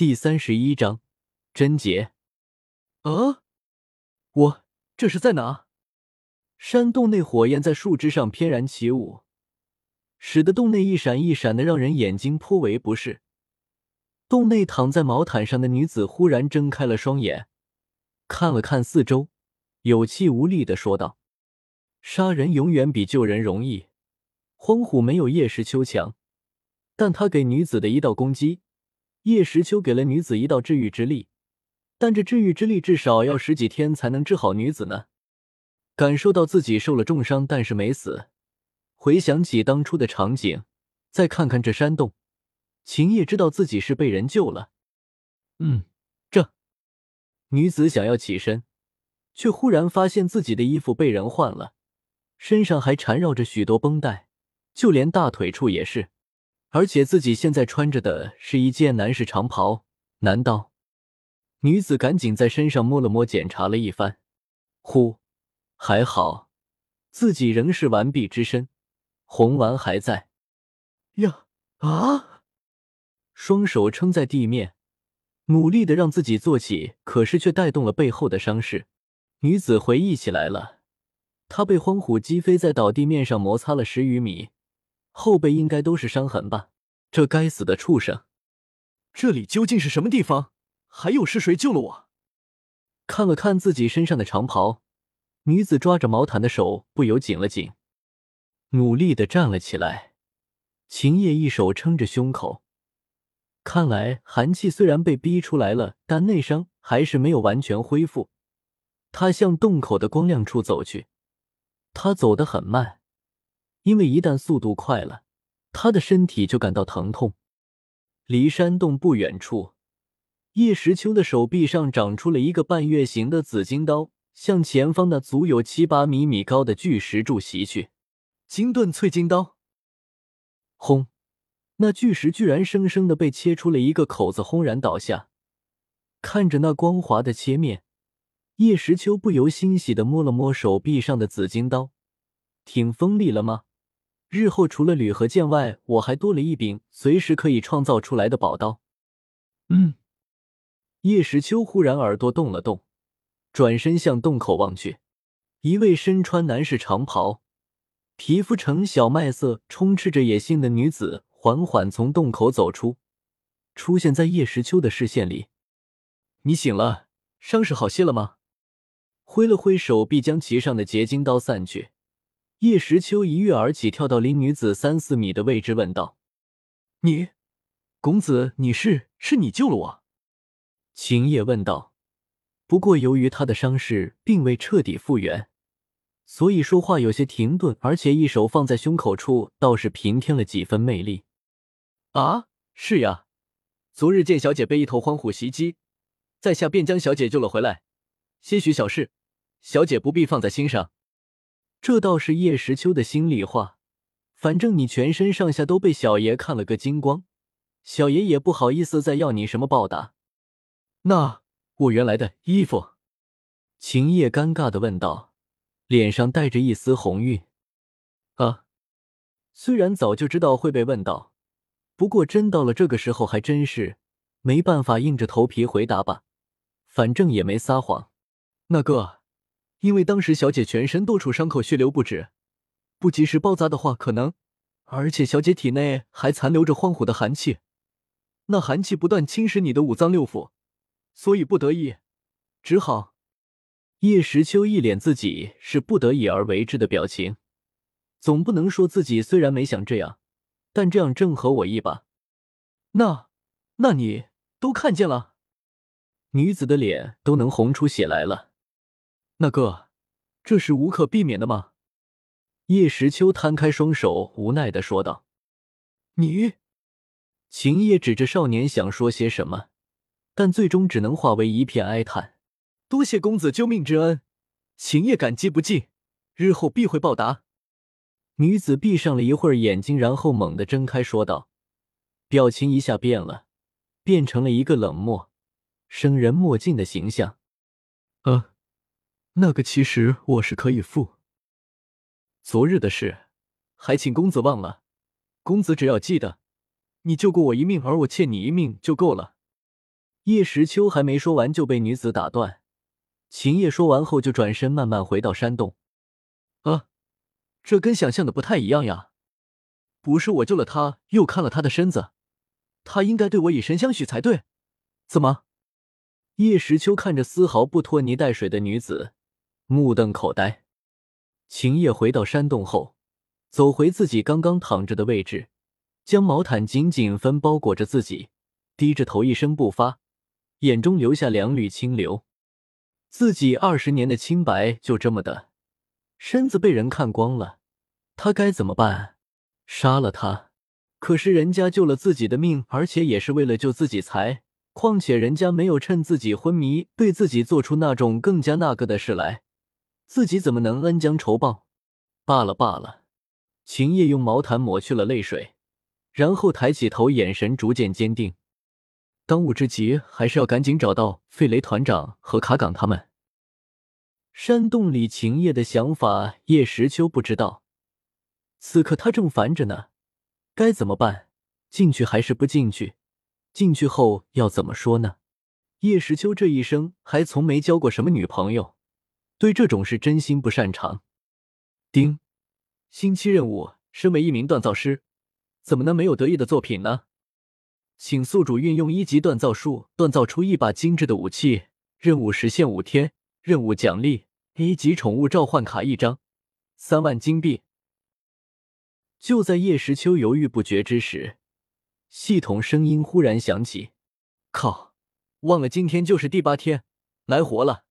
第三十一章贞洁。啊！我这是在哪？山洞内火焰在树枝上翩然起舞，使得洞内一闪一闪的，让人眼睛颇为不适。洞内躺在毛毯上的女子忽然睁开了双眼，看了看四周，有气无力的说道：“杀人永远比救人容易。荒虎没有叶时秋强，但他给女子的一道攻击。”叶时秋给了女子一道治愈之力，但这治愈之力至少要十几天才能治好女子呢。感受到自己受了重伤，但是没死，回想起当初的场景，再看看这山洞，秦叶知道自己是被人救了。嗯，这女子想要起身，却忽然发现自己的衣服被人换了，身上还缠绕着许多绷带，就连大腿处也是。而且自己现在穿着的是一件男士长袍，难道？女子赶紧在身上摸了摸，检查了一番，呼，还好，自己仍是完璧之身，红丸还在。呀啊！双手撑在地面，努力的让自己坐起，可是却带动了背后的伤势。女子回忆起来了，她被荒虎击飞在倒地面上，摩擦了十余米。后背应该都是伤痕吧？这该死的畜生！这里究竟是什么地方？还有是谁救了我？看了看自己身上的长袍，女子抓着毛毯的手不由紧了紧，努力的站了起来。秦叶一手撑着胸口，看来寒气虽然被逼出来了，但内伤还是没有完全恢复。他向洞口的光亮处走去，他走得很慢。因为一旦速度快了，他的身体就感到疼痛。离山洞不远处，叶时秋的手臂上长出了一个半月形的紫金刀，向前方那足有七八米米高的巨石柱袭去。金盾淬金刀，轰！那巨石居然生生的被切出了一个口子，轰然倒下。看着那光滑的切面，叶时秋不由欣喜的摸了摸手臂上的紫金刀，挺锋利了吗？日后除了铝和剑外，我还多了一柄随时可以创造出来的宝刀。嗯，叶时秋忽然耳朵动了动，转身向洞口望去，一位身穿男士长袍、皮肤呈小麦色、充斥着野性的女子缓缓从洞口走出，出现在叶时秋的视线里。你醒了，伤势好些了吗？挥了挥手臂，将其上的结晶刀散去。叶时秋一跃而起，跳到离女子三四米的位置，问道：“你，公子，你是？是你救了我？”秦叶问道。不过由于他的伤势并未彻底复原，所以说话有些停顿，而且一手放在胸口处，倒是平添了几分魅力。啊，是呀，昨日见小姐被一头荒虎袭击，在下便将小姐救了回来。些许小事，小姐不必放在心上。这倒是叶时秋的心里话，反正你全身上下都被小爷看了个精光，小爷也不好意思再要你什么报答。那我原来的衣服，秦叶尴尬的问道，脸上带着一丝红晕。啊，虽然早就知道会被问到，不过真到了这个时候，还真是没办法，硬着头皮回答吧，反正也没撒谎。那个。因为当时小姐全身多处伤口血流不止，不及时包扎的话可能，而且小姐体内还残留着荒虎的寒气，那寒气不断侵蚀你的五脏六腑，所以不得已，只好。叶时秋一脸自己是不得已而为之的表情，总不能说自己虽然没想这样，但这样正合我意吧？那，那你都看见了？女子的脸都能红出血来了。那个，这是无可避免的吗？叶时秋摊开双手，无奈的说道：“你。”秦叶指着少年想说些什么，但最终只能化为一片哀叹：“多谢公子救命之恩，秦叶感激不尽，日后必会报答。”女子闭上了一会儿眼睛，然后猛地睁开，说道，表情一下变了，变成了一个冷漠、生人莫近的形象。“呃。”那个其实我是可以负。昨日的事，还请公子忘了。公子只要记得，你救过我一命，而我欠你一命就够了。叶时秋还没说完就被女子打断。秦叶说完后就转身慢慢回到山洞。啊，这跟想象的不太一样呀！不是我救了他，又看了他的身子，他应该对我以身相许才对。怎么？叶时秋看着丝毫不拖泥带水的女子，目瞪口呆。秦叶回到山洞后，走回自己刚刚躺着的位置，将毛毯紧紧分包裹着自己，低着头一声不发，眼中留下两缕清流。自己二十年的清白就这么的，身子被人看光了，他该怎么办？杀了他？可是人家救了自己的命，而且也是为了救自己才。况且人家没有趁自己昏迷对自己做出那种更加那个的事来，自己怎么能恩将仇报？罢了罢了。秦叶用毛毯抹去了泪水，然后抬起头，眼神逐渐坚定。当务之急还是要赶紧找到费雷团长和卡岗他们。山洞里，秦叶的想法，叶时秋不知道。此刻他正烦着呢，该怎么办？进去还是不进去？进去后要怎么说呢？叶时秋这一生还从没交过什么女朋友，对这种事真心不擅长。丁，星期任务：身为一名锻造师，怎么能没有得意的作品呢？请宿主运用一级锻造术锻造出一把精致的武器。任务实现五天。任务奖励：A 级宠物召唤卡一张，三万金币。就在叶时秋犹豫不决之时，系统声音忽然响起：“靠，忘了今天就是第八天，来活了。”